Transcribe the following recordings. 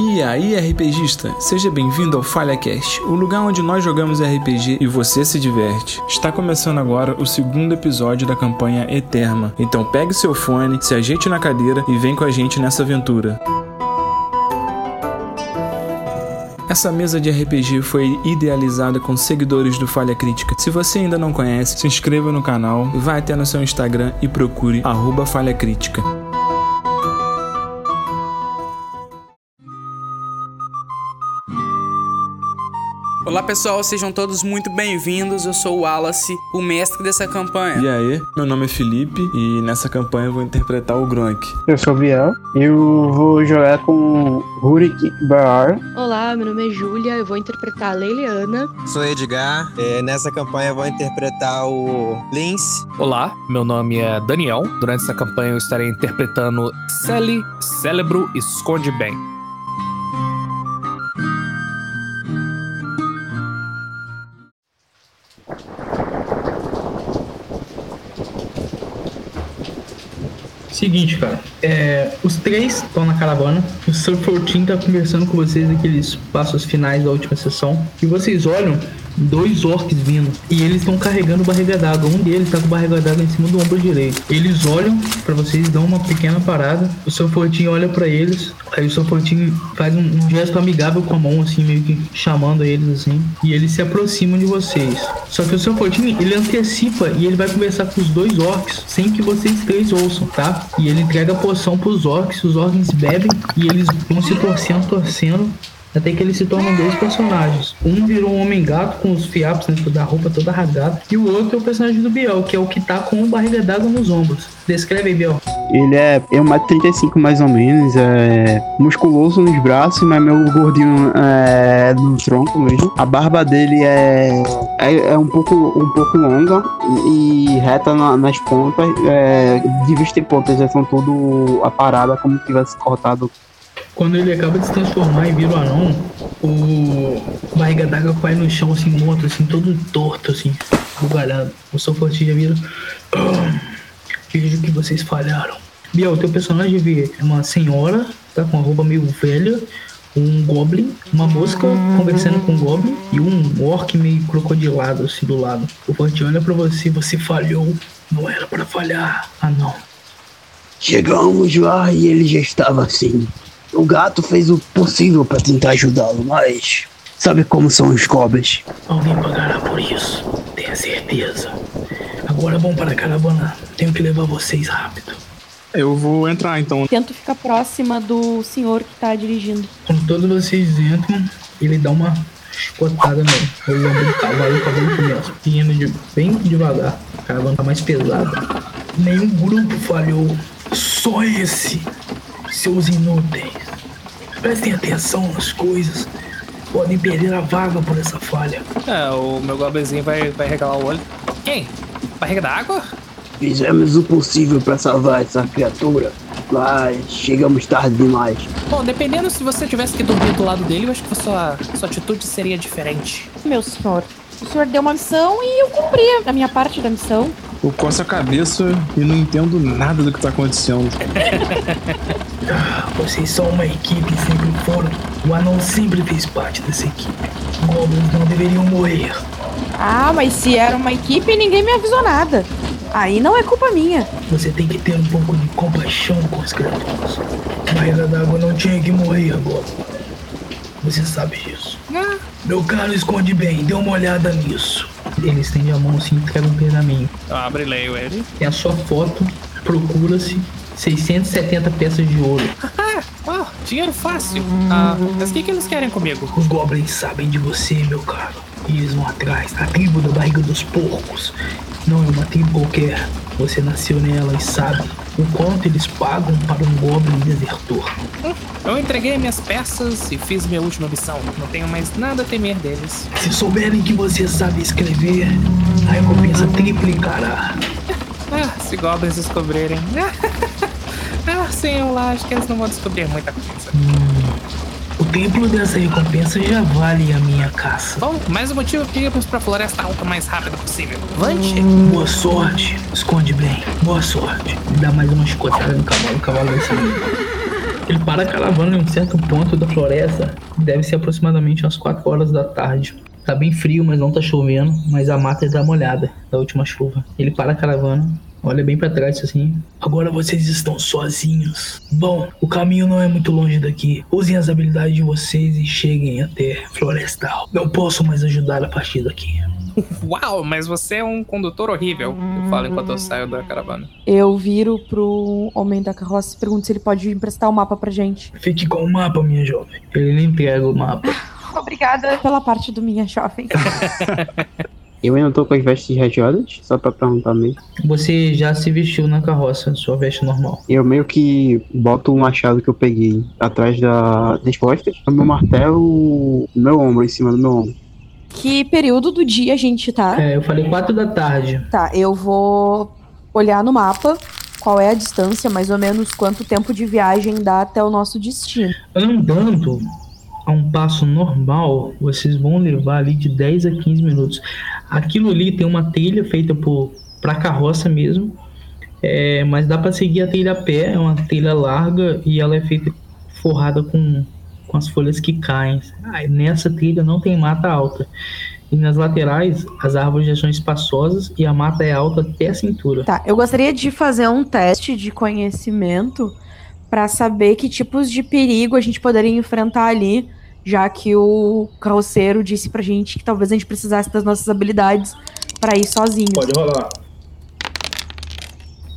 E aí, RPGista, seja bem-vindo ao FalhaCast, o lugar onde nós jogamos RPG e você se diverte. Está começando agora o segundo episódio da campanha Eterna. Então pegue seu fone, se ajeite na cadeira e vem com a gente nessa aventura. Essa mesa de RPG foi idealizada com seguidores do Falha Crítica. Se você ainda não conhece, se inscreva no canal, vai até no seu Instagram e procure arroba Falha Crítica. Olá pessoal, sejam todos muito bem-vindos. Eu sou o Wallace, o mestre dessa campanha. E aí, meu nome é Felipe e nessa campanha eu vou interpretar o Gronk. Eu sou o Biel e eu vou jogar com Rurik Baar. Olá, meu nome é Júlia, eu vou interpretar a Leiliana. Sou Edgar, é, nessa campanha eu vou interpretar o Lince. Olá, meu nome é Daniel. Durante essa campanha eu estarei interpretando Sally, Cérebro e Esconde Bem. Seguinte, cara, é, os três estão na caravana. O Sir Fortin tá conversando com vocês naqueles passos finais da última sessão. E vocês olham dois orcs vindo. E eles estão carregando barriga d'água. Um deles tá com barriga d'água em cima do ombro direito. Eles olham para vocês, dão uma pequena parada. O Sir Fortin olha para eles. Aí o Sir Fortin faz um, um, gesto amigável com a mão, assim, meio que chamando eles, assim. E eles se aproximam de vocês. Só que o Sir Fortin, ele antecipa e ele vai conversar com os dois orcs sem que vocês três ouçam, tá? E ele entrega a poção pros orcs. Os orcs bebem e eles vão se torcendo, torcendo até que eles se tornam dois personagens. Um virou um homem gato com os fiapos dentro da roupa toda rasgada. E o outro é o personagem do Biel, que é o que tá com barriga d'água nos ombros. Descreve aí, Biel. Ele é 1,35m mais ou menos, é musculoso nos braços, mas meu gordinho é no tronco mesmo. A barba dele é, é, é um, pouco, um pouco longa e reta na, nas pontas. É, de vista em pontas, já são tudo a parada como se tivesse cortado quando ele acaba de se transformar e vira o anão, o barriga d'água cai no chão, assim, morto, assim, todo torto, assim, bugalhado. O seu fortinho vira. Oh, vejo que vocês falharam. Biel, teu personagem vê uma senhora, tá com a roupa meio velha, um goblin, uma mosca conversando com um goblin e um orc meio crocodilado assim do lado. O fortinho olha pra você, você falhou. Não era para falhar. Ah não. Chegamos lá e ele já estava assim. O gato fez o possível para tentar ajudá-lo, mas sabe como são os goblins. Alguém pagará por isso, tenha certeza. Agora vamos para a caravana. Tenho que levar vocês rápido. Eu vou entrar então. Tento ficar próxima do senhor que tá dirigindo. Quando todos vocês entram, ele dá uma chicotada no lombo do cavalo o cavalo começa indo de, bem devagar. A caravana tá mais pesada. Nenhum grupo falhou. Só esse seus inúteis. Prestem atenção nas coisas. Podem perder a vaga por essa falha. É, o meu goblinzinho vai, vai regalar o olho. Quem? Barriga da água? Fizemos o possível para salvar essa criatura, mas chegamos tarde demais. Bom, dependendo se você tivesse que dormir do lado dele, eu acho que a sua, sua atitude seria diferente. Meu senhor, o senhor deu uma missão e eu cumpri a minha parte da missão. Eu coço a cabeça e não entendo nada do que tá acontecendo. Vocês são uma equipe, sempre foram. O anão sempre fez parte dessa equipe. Goblins não deveriam morrer. Ah, mas se era uma equipe, ninguém me avisou nada. Aí não é culpa minha. Você tem que ter um pouco de compaixão com as criaturas. Barriga d'água não tinha que morrer agora. Você sabe disso. Ah. Meu caro, esconde bem, dê uma olhada nisso. Ele estende a mão assim e entrega um pergaminho. Abre e leio ele. Tem a sua foto, procura-se 670 peças de ouro. Oh, dinheiro fácil. Ah, mas o que, que eles querem comigo? Os goblins sabem de você, meu caro. E eles vão atrás. A tribo da barriga dos porcos. Não é uma tribo qualquer. Você nasceu nela e sabe o quanto eles pagam para um goblin desertor. Eu entreguei minhas peças e fiz minha última missão. Não tenho mais nada a temer deles. Se souberem que você sabe escrever, a recompensa triplicará. Ah, se goblins descobrirem. ah, sim, eu acho que eles não vão descobrir muita coisa. Hum. O templo dessa recompensa já vale a minha caça. Bom, mais um motivo que irmos pra floresta alta o mais rápido possível. Vante! Boa sorte. Esconde bem. Boa sorte. Dá mais uma chicotada no cavalo, o cavalo vai sair. Ele para a caravana em um certo ponto da floresta. Deve ser aproximadamente umas 4 horas da tarde. Tá bem frio, mas não tá chovendo. Mas a mata tá molhada da última chuva. Ele para a caravana, olha bem pra trás assim. Agora vocês estão sozinhos. Bom, o caminho não é muito longe daqui. Usem as habilidades de vocês e cheguem até Florestal. Não posso mais ajudar a partir daqui. Uau, mas você é um condutor horrível. Eu falo enquanto eu saio da caravana. Eu viro pro homem da carroça e pergunto se ele pode emprestar o mapa pra gente. Fique com o mapa, minha jovem. Ele lhe entrega o mapa. Obrigada pela parte do minha jovem. Eu ainda tô com as vestes rajadas, só pra perguntar mesmo. Você já se vestiu na carroça, sua veste normal. Eu meio que boto o machado que eu peguei atrás da, das costas, o meu martelo no meu ombro, em cima do meu ombro. que período do dia a gente tá? É, eu falei 4 da tarde. Tá, eu vou olhar no mapa qual é a distância, mais ou menos quanto tempo de viagem dá até o nosso destino. Andando a um passo normal, vocês vão levar ali de 10 a 15 minutos. Aquilo ali tem uma trilha feita para carroça mesmo, é, mas dá para seguir a trilha a pé. É uma trilha larga e ela é feita forrada com, com as folhas que caem. Nessa trilha não tem mata alta. E nas laterais, as árvores já são espaçosas e a mata é alta até a cintura. Tá, eu gostaria de fazer um teste de conhecimento pra saber que tipos de perigo a gente poderia enfrentar ali, já que o carroceiro disse pra gente que talvez a gente precisasse das nossas habilidades pra ir sozinho. Pode rolar.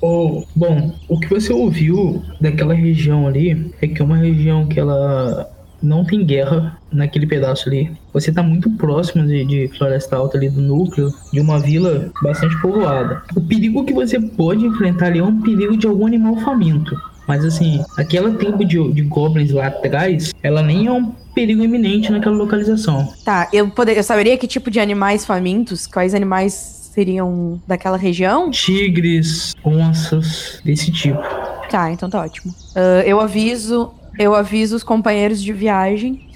Oh, bom, o que você ouviu daquela região ali é que é uma região que ela não tem guerra naquele pedaço ali. Você tá muito próximo de, de Floresta Alta ali do núcleo, de uma vila bastante povoada. O perigo que você pode enfrentar ali é um perigo de algum animal faminto. Mas assim, aquela tribo de, de goblins lá atrás, ela nem é um perigo iminente naquela localização. Tá, eu, poder, eu saberia que tipo de animais famintos, quais animais seriam daquela região? Tigres, onças, desse tipo. Tá, então tá ótimo. Ah, eu aviso, eu aviso os companheiros de viagem.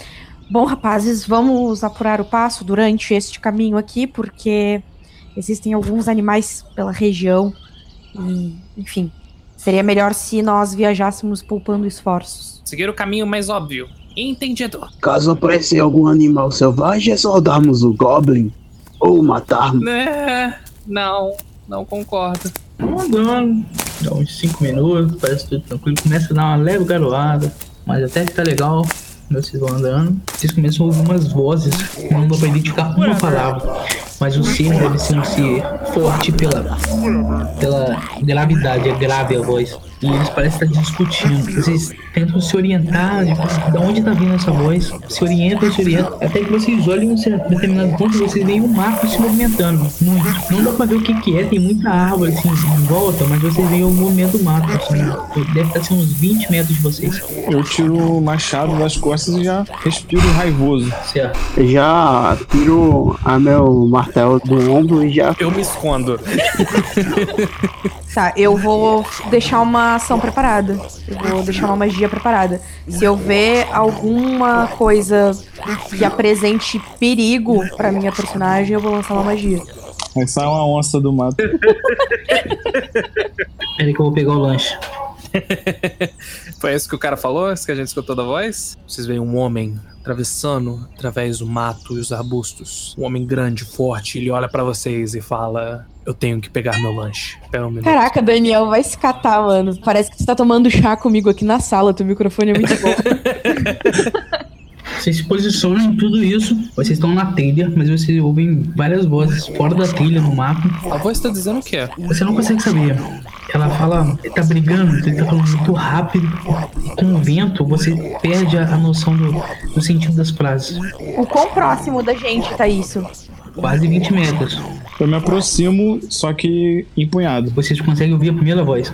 Bom, rapazes, vamos apurar o passo durante este caminho aqui, porque existem alguns animais pela região. E, enfim, seria melhor se nós viajássemos poupando esforços. Seguir o caminho mais óbvio. Entendido. Caso aparecer algum animal selvagem, é só darmos o Goblin ou matarmos. É, não, não concordo. Vamos andando, dá uns 5 minutos, parece tudo tranquilo. Começa a dar uma leve garoada, mas até que tá legal. Vocês vão andando, vocês começam a ouvir umas vozes, não dá pra identificar uma palavra, mas o ser deve ser um ser forte pela, pela gravidade, é grave a voz. E eles parecem estar discutindo. Vocês tentam se orientar de, de onde tá vindo essa voz, se orientam, se orientam, até que vocês olhem em um certo- determinado ponto vocês veem um mato se movimentando. Muito. Não dá pra ver o que, que é, tem muita árvore assim em volta, mas vocês veem o movimento do mato. Assim, deve estar assim, uns 20 metros de vocês. Eu tiro o machado das costas e já respiro raivoso. Certo. Já tiro a meu martelo do ombro e já. Eu me escondo. Tá, eu vou deixar uma ação preparada. Eu vou deixar uma magia preparada. Se eu ver alguma coisa que apresente perigo pra minha personagem, eu vou lançar uma magia. Aí sai uma onça do mato. Peraí que eu vou pegar o lanche. Foi isso que o cara falou? Isso que a gente escutou da voz? Vocês veem um homem atravessando através do mato e os arbustos. Um homem grande, forte. Ele olha pra vocês e fala: Eu tenho que pegar meu lanche. Espera um minuto. Caraca, Daniel, vai se catar, mano. Parece que você tá tomando chá comigo aqui na sala. Teu microfone é muito bom. Vocês se posicionam em tudo isso. Vocês estão na trilha, mas vocês ouvem várias vozes fora da trilha, no mato. A voz tá dizendo o quê? Você não consegue saber. Ela fala, ele tá brigando, ele tá falando muito rápido. Com o vento, você perde a, a noção do, do sentido das frases. o quão próximo da gente tá isso? Quase 20 metros. Eu me aproximo, só que empunhado. Vocês conseguem ouvir a primeira voz.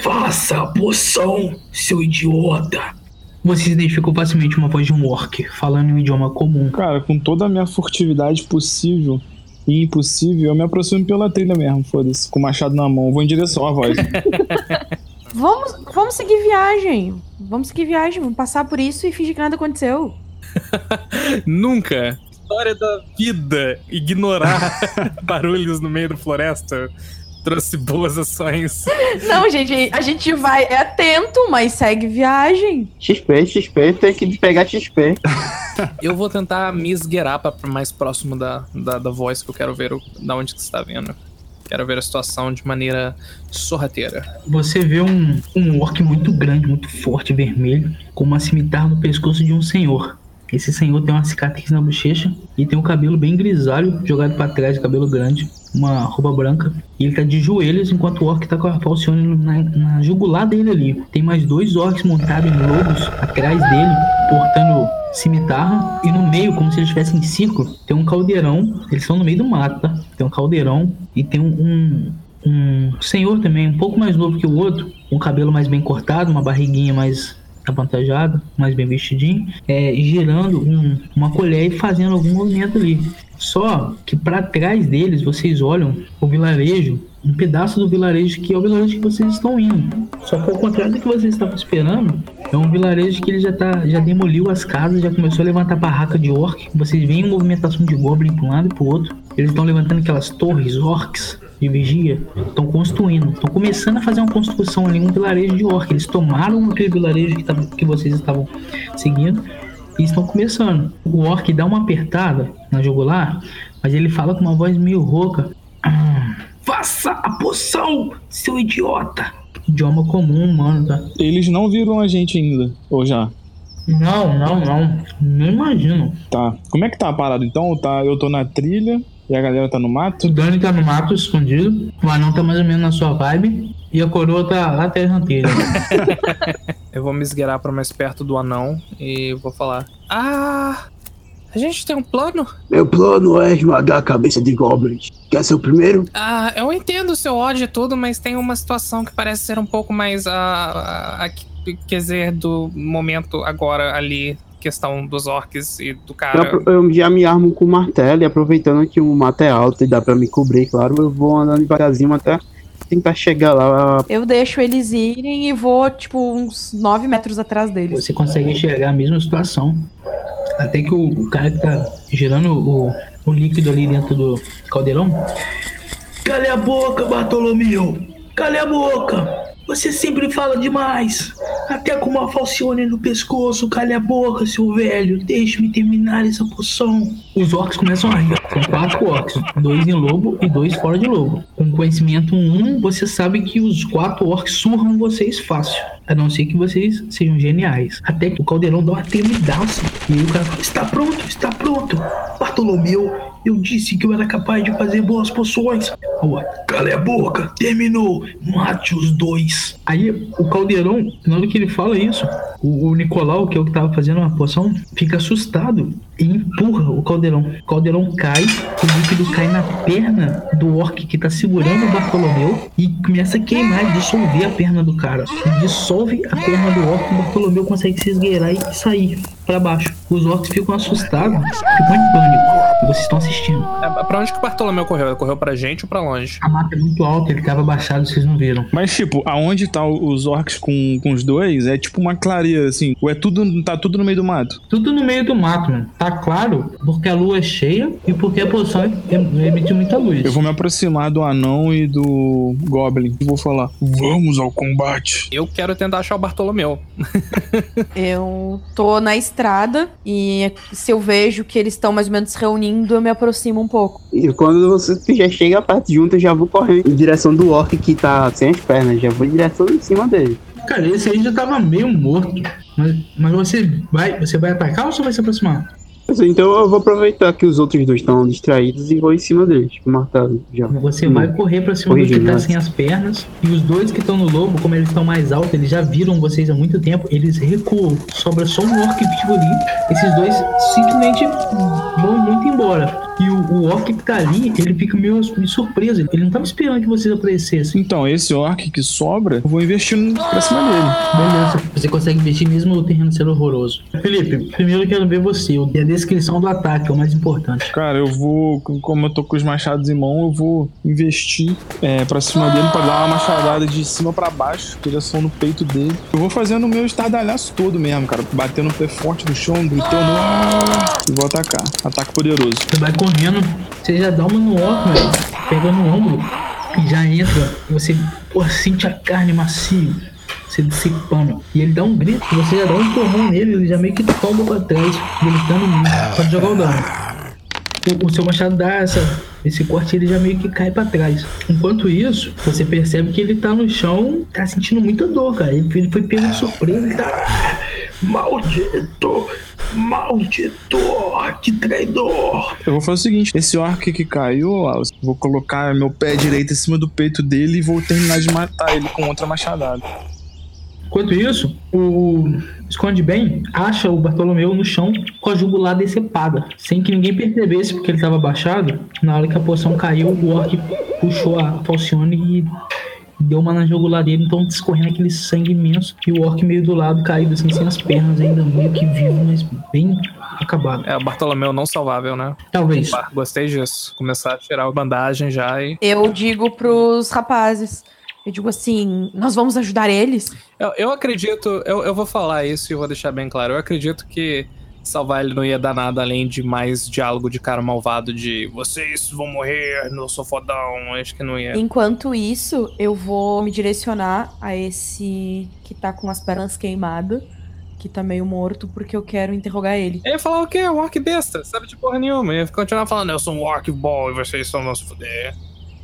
Faça a poção, seu idiota. Você identificou facilmente uma voz de um orc, falando em um idioma comum. Cara, com toda a minha furtividade possível e impossível, eu me aproximo pela trilha mesmo, foda-se. Com o machado na mão, vou em direção à voz. Vamos, vamos seguir viagem. Vamos seguir viagem, vamos passar por isso e fingir que nada aconteceu. Nunca. História da vida. Ignorar barulhos no meio da floresta. Trouxe boas ações. Não, gente, a gente vai é atento, mas segue viagem. XP, XP, tem que pegar XP. Eu vou tentar me esgueirar pra pra mais próximo da, da, da voz que eu quero ver o, da onde que você tá vendo. Quero ver a situação de maneira sorrateira. Você vê um, um orc muito grande, muito forte, vermelho, com uma cimitarra no pescoço de um senhor. Esse senhor tem uma cicatriz na bochecha e tem um cabelo bem grisalho, jogado pra trás, cabelo grande, uma roupa branca. E ele tá de joelhos enquanto o orc tá com a falcione na, na jugular dele ali. Tem mais dois orcs montados em lobos atrás dele, portando cimitarra. E no meio, como se eles estivessem em círculo, tem um caldeirão. Eles estão no meio do mato, tá? Tem um caldeirão e tem um, um, um senhor também, um pouco mais novo que o outro, o cabelo mais bem cortado, uma barriguinha mais avantajada, mais bem vestidinho, é, girando um- uma colher e fazendo algum movimento ali. Só que para trás deles, vocês olham o vilarejo, um pedaço do vilarejo que é o vilarejo que vocês estão indo. Só que ao contrário do que vocês estavam esperando, é um vilarejo que ele já tá, já demoliu as casas, já começou a levantar barraca de orc. Vocês veem movimentação de goblin para um lado e para outro. Eles estão levantando aquelas torres orcs de vigia, estão construindo, estão começando a fazer uma construção ali, um vilarejo de orc. Eles tomaram aquele vilarejo que, tava, que vocês estavam seguindo e estão começando. O orc dá uma apertada na jugular, mas ele fala com uma voz meio rouca. "Ah, Faça a poção, seu idiota! Idioma comum, humano, tá? Eles não viram a gente ainda, ou já? Não, não, não. Não imagino. Tá. Como é que tá a parada então? Tá, eu tô na trilha e a galera tá no mato? O Dani tá no mato escondido, o anão tá mais ou menos na sua vibe e a coroa tá lá atrás na telha. Eu vou me esgueirar pra mais perto do anão e vou falar: Ah, a gente tem um plano? Meu plano é esmagar a cabeça de goblins. Quer ser o primeiro? Ah, eu entendo o seu ódio e tudo, mas tem uma situação que parece ser um pouco mais a, a, a quer dizer, do momento agora ali, questão dos orcs e do Eu, cara. apro- eu já me armo com o martelo e aproveitando que o mato é alto e dá pra me cobrir, claro, eu vou andando devagarzinho até tentar chegar lá. Eu deixo eles irem e vou, tipo, uns 9 metros atrás deles. Você consegue enxergar a mesma situação. Até que o, o cara que tá gerando o, o líquido ali dentro do caldeirão. Cale a boca, Bartolomeu! Cale a boca! Você sempre fala demais! Até com uma falcione no pescoço, cale a boca, seu velho! Deixe-me terminar essa poção! Os orcs começam a rir. São quatro orcs, dois em lobo e dois fora de lobo. Com conhecimento 1, você sabe que os quatro orcs surram vocês fácil. A não ser que vocês sejam geniais. Até que o caldeirão dá uma tremidaça. E aí o cara fala: Está pronto, está pronto. Bartolomeu, eu disse que eu era capaz de fazer boas poções. Rua, cale a boca, terminou. Mate os dois. Aí o caldeirão, na hora que ele fala isso, o, o Nicolau, que é o que tava fazendo uma poção, fica assustado e empurra o caldeirão. O caldeirão cai, o líquido cai na perna do orc que tá segurando o Bartolomeu e começa a queimar dissolver a perna do cara. Dissolve a perna do orc o Bartolomeu consegue se esgueirar e sair pra baixo. Os orcs ficam assustados, ficam em pânico. E vocês estão assistindo. É, Pra onde que o Bartolomeu correu? Ele correu pra gente ou pra longe? A mata é muito alta, ele tava abaixado, vocês não viram. Mas, tipo, aonde tá os orcs com, com os dois é tipo uma clareira, assim. Ou é tudo. tá tudo no meio do mato? Tudo no meio do mato, mano. Tá claro porque a lua é cheia e porque a poção em- emite muita luz. Eu vou me aproximar do anão e do goblin. E vou falar: Vamos ao combate. Eu quero tentar achar o Bartolomeu. Eu tô na estrada e se eu vejo que eles estão mais ou menos se reunindo, eu me aproximo um pouco. E quando você já chega perto junto, eu já vou correndo em direção do orc que tá sem as pernas. Já vou em direção em cima dele. Cara, esse aí já tava meio morto. Mas, mas você vai. Você vai atacar ou você vai se aproximar? Então eu vou aproveitar que os outros dois estão distraídos e vou em cima deles, tipo, já. Você vai correr pra cima do que tá né? sem as pernas. E os dois que estão no lobo, como eles estão mais altos, eles já viram vocês há muito tempo, eles recuam. Sobra só um orc vivo ali. Esses dois simplesmente vão muito embora. E o, orc que tá ali, ele fica meio surpreso. Ele não tava esperando que vocês aparecessem. Então, esse orc que sobra, eu vou investir no- pra cima dele. Beleza, você consegue investir mesmo o terreno sendo horroroso. Felipe, primeiro eu quero ver você. E a descrição do ataque é o mais importante. Cara, eu vou, como eu tô com os machados em mão, eu vou investir é, pra cima dele pra dar uma machadada de cima pra baixo, direção no peito dele. Eu vou fazendo o meu estardalhaço todo mesmo, cara, batendo o pé forte no chão, gritando, "Ah!" e vou atacar. Ataque poderoso. Você vai correndo, você já dá uma no velho. Pega no ombro e já entra, e você pô, sente a carne macia, você dissipando. E ele dá um grito, você já dá um empurrão nele, ele já meio que tomba pra trás, gritando muito. Pode jogar o dano. O, o seu machado dá essa, esse corte, ele já meio que cai pra trás. Enquanto isso, você percebe que ele tá no chão, tá sentindo muita dor, cara. Ele, ele foi pego de surpresa, ele tá. Maldito! Maldito! Que traidor! Eu vou fazer o seguinte: esse orc que caiu, vou colocar meu pé direito em cima do peito dele e vou terminar de matar ele com outra machadada. Enquanto isso, o Esconde Bem acha o Bartolomeu no chão com a jugular decepada, sem que ninguém percebesse porque ele estava abaixado. Na hora que a poção caiu, o Orc puxou a Falcione e deu uma na jugular dele, então escorrendo aquele sangue imenso. E o Orc meio do lado, caído assim, sem as pernas, ainda meio que vivo, mas bem acabado. É o Bartolomeu não salvável, né? Talvez. Bah, gostei disso. Começar a tirar a bandagem já e. Eu digo pros rapazes. Eu digo assim, nós vamos ajudar eles? Eu, eu acredito, eu, eu vou falar isso e vou deixar bem claro. Eu acredito que salvar ele não ia dar nada além de mais diálogo de cara malvado de vocês vão morrer no sofodão. Acho que não ia. Enquanto isso, eu vou me direcionar a esse que tá com as pernas queimadas, que tá meio morto, porque eu quero interrogar ele. Ele ia falar o quê? Um orc besta, sabe de porra nenhuma. Ia continuar falando, eu sou um orc bom e vocês são meus fuder.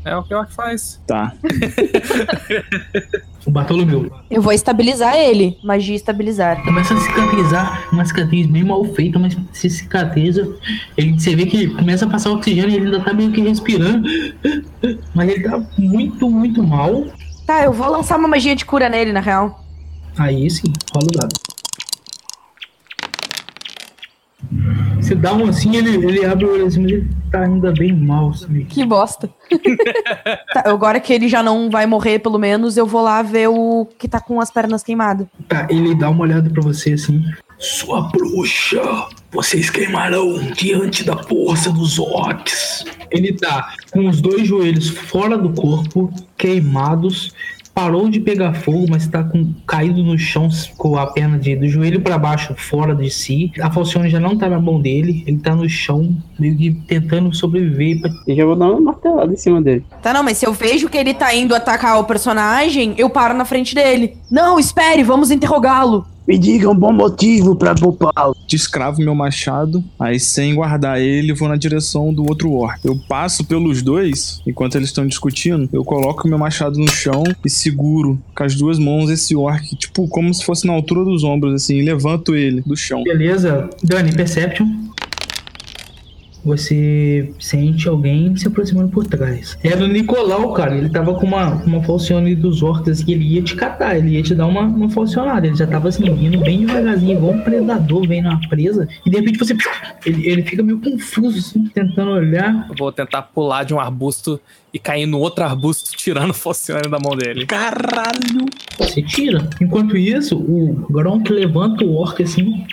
É o que o orc faz. Tá. O Bartolomeu. Eu vou estabilizar ele. Magia estabilizar. Começa a cicatrizar, uma cicatriz bem mal feita, mas se cicatriza. Ele, você vê que começa a passar oxigênio e ele ainda tá meio que respirando. Mas ele tá muito, muito mal. Tá, eu vou lançar uma magia de cura nele, na real. Aí sim, rola o dado. Você dá um assim, ele, ele abre o olho assim, mas ele tá ainda bem mal. Que- Que bosta. tá, agora que ele já não vai morrer, pelo menos, eu vou lá ver o que tá com as pernas queimadas. Tá, ele dá uma olhada pra você assim. Sua bruxa, vocês queimarão diante da força dos orcs. Ele tá com os dois joelhos fora do corpo, queimados. Parou de pegar fogo, mas tá com, caído no chão com a perna de, do joelho pra baixo, fora de si. A Falcione já não tá na mão dele, ele tá no chão, meio que tentando sobreviver. pra- Eu já vou dar uma martelada em cima dele. Tá, não, mas se eu vejo que ele tá indo atacar o personagem, eu paro na frente dele. Não, espere, vamos interrogá-lo. Me diga um bom motivo pra poupá-lo. Descravo meu machado, aí sem guardar ele, vou na direção do outro orc. Eu passo pelos dois, enquanto eles estão discutindo, eu coloco meu machado no chão e seguro com as duas mãos esse orc, tipo, como se fosse na altura dos ombros, assim, e levanto ele do chão. Beleza, Dani, Perception. Você sente alguém se aproximando por trás. Era o Nicolau, cara. Ele tava com uma, uma falcione dos orcs que ele ia te catar, ele ia te dar uma, uma falcionada. Ele já tava assim, indo bem devagarzinho, igual um predador vendo uma presa. E de repente você. Ele, ele fica meio confuso, assim, tentando olhar. Eu vou tentar pular de um arbusto e cair no outro arbusto, tirando o Falcione da mão dele. Caralho! Você tira. Enquanto isso, o Gronk levanta o orc assim.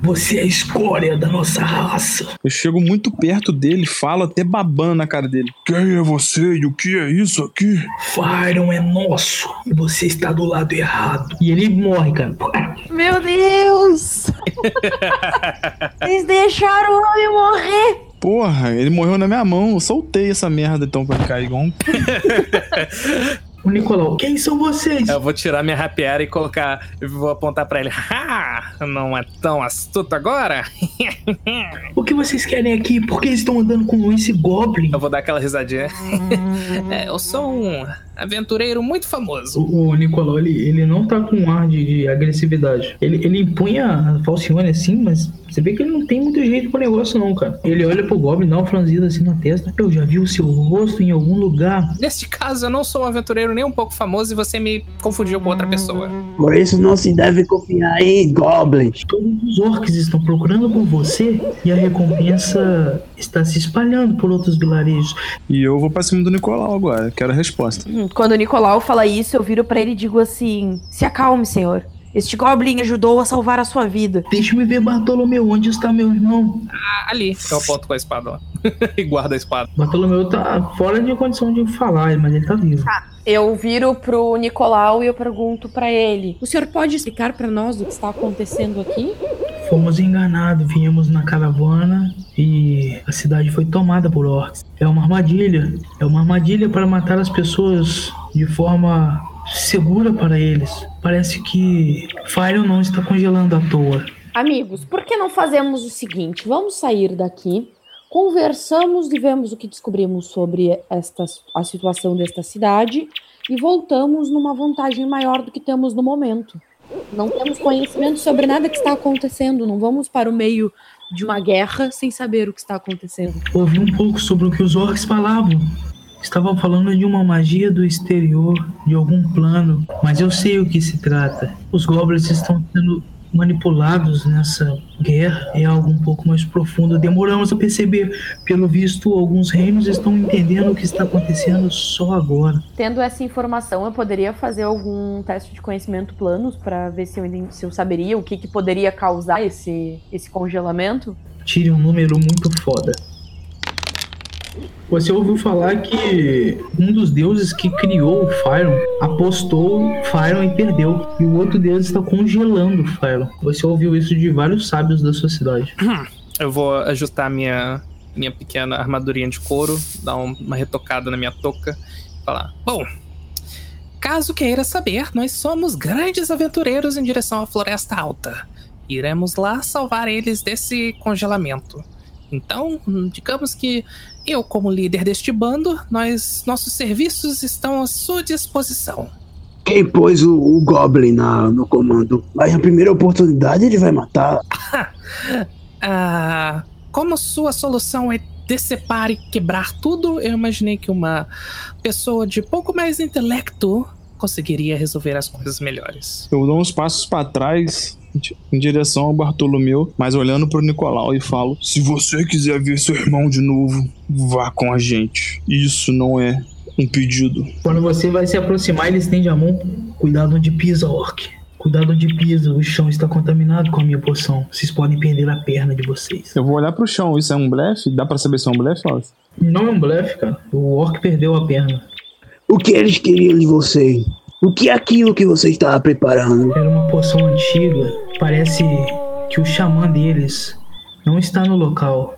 Você é a escória da nossa raça. Eu chego muito perto dele, falo até babando na cara dele. Quem é você e o que é isso aqui? Fyron é nosso e você está do lado errado. E ele morre, cara. Meu Deus! Vocês deixaram o homem morrer! Porra, ele morreu na minha mão. Eu soltei essa merda então pra ele cair igual um. O Nicolau, quem são vocês? Eu vou tirar minha rapiera e colocar. Eu vou apontar pra ele. Ha! Não é tão astuto agora? O que vocês querem aqui? Por que estão andando com esse Goblin? Eu vou dar aquela risadinha. é, eu sou um aventureiro muito famoso. O, o Nicolau, ele, ele não tá com um ar de, de agressividade. Ele, ele empunha a Falcione assim, mas você vê que ele não tem muito jeito pro negócio, não, cara. Ele olha pro Goblin, dá uma franzida assim na testa. Eu já vi o seu rosto em algum lugar. Neste caso, eu não sou um aventureiro nem um pouco famoso e você me confundiu com outra pessoa. Por isso não se deve confiar em goblins. Todos os orcs estão procurando por você e a recompensa está se espalhando por outros vilarejos. E eu vou pra cima do Nicolau agora. Quero a resposta. Hum, Quando o Nicolau fala isso, eu viro pra ele e digo assim: Se acalme, senhor. Este Goblin ajudou a salvar a sua vida. Deixa-me ver, Bartolomeu, onde está meu irmão? Ah, ali. Eu aponto com a espada lá. e guardo a espada. Bartolomeu tá fora de condição de falar, mas ele tá vivo. Eu viro pro Nicolau e eu pergunto pra ele: O senhor pode explicar pra nós o que está acontecendo aqui? Fomos enganados, viemos na caravana e a cidade foi tomada por orcs. É uma armadilha. É uma armadilha para matar as pessoas de forma segura para eles. Parece que Fire não está congelando à toa. Amigos, por que não fazemos o seguinte? Vamos sair daqui, conversamos e vemos o que descobrimos sobre esta, a situação desta cidade e voltamos numa vantagem maior do que temos no momento. Não temos conhecimento sobre nada que está acontecendo, não vamos para o meio de uma guerra sem saber o que está acontecendo. Ouvi um pouco sobre o que os orcs falavam. Estavam falando de uma magia do exterior, de algum plano, mas eu sei o que se trata. Os goblins estão sendo manipulados nessa guerra é algo um pouco mais profundo. Demoramos a perceber. Pelo visto, alguns reinos estão entendendo o que está acontecendo só agora. Tendo essa informação, eu poderia fazer algum teste de conhecimento planos para ver se eu, se eu saberia o que, que poderia causar esse, esse congelamento? Tire um número muito foda. Você ouviu falar que um dos deuses que criou o Fyron apostou Fyron e perdeu. E o outro deus está congelando o Fyron. Você ouviu isso de vários sábios da sua cidade. Eu vou ajustar minha, minha pequena armadurinha de couro, dar uma retocada na minha touca e falar: Bom, caso queira saber, nós somos grandes aventureiros em direção à Floresta Alta. Iremos lá salvar eles desse congelamento. Então, digamos que eu, como líder deste bando, nós, nossos serviços estão à sua disposição. Quem pôs o, o Goblin na, no comando? Mas na primeira oportunidade ele vai matar. ah, como sua solução é decepar e quebrar tudo, eu imaginei que uma pessoa de pouco mais intelecto conseguiria resolver as coisas melhores. Eu dou uns passos para trás em direção ao Bartolomeu, mas olhando pro Nicolau e falo: Se você quiser ver seu irmão de novo, vá com a gente. Isso não é um pedido. Quando você vai se aproximar, ele estende a mão. Cuidado onde pisa, orc. Cuidado onde pisa, o chão está contaminado com a minha poção. Vocês podem perder a perna de vocês. Eu vou olhar pro chão, isso é um blefe? Dá pra saber se é um blefe, Wallace? Não é um blefe, cara. O orc perdeu a perna. O que eles queriam de você? O que é aquilo que você estava preparando? Era uma poção antiga. Parece que o xamã deles não está no local.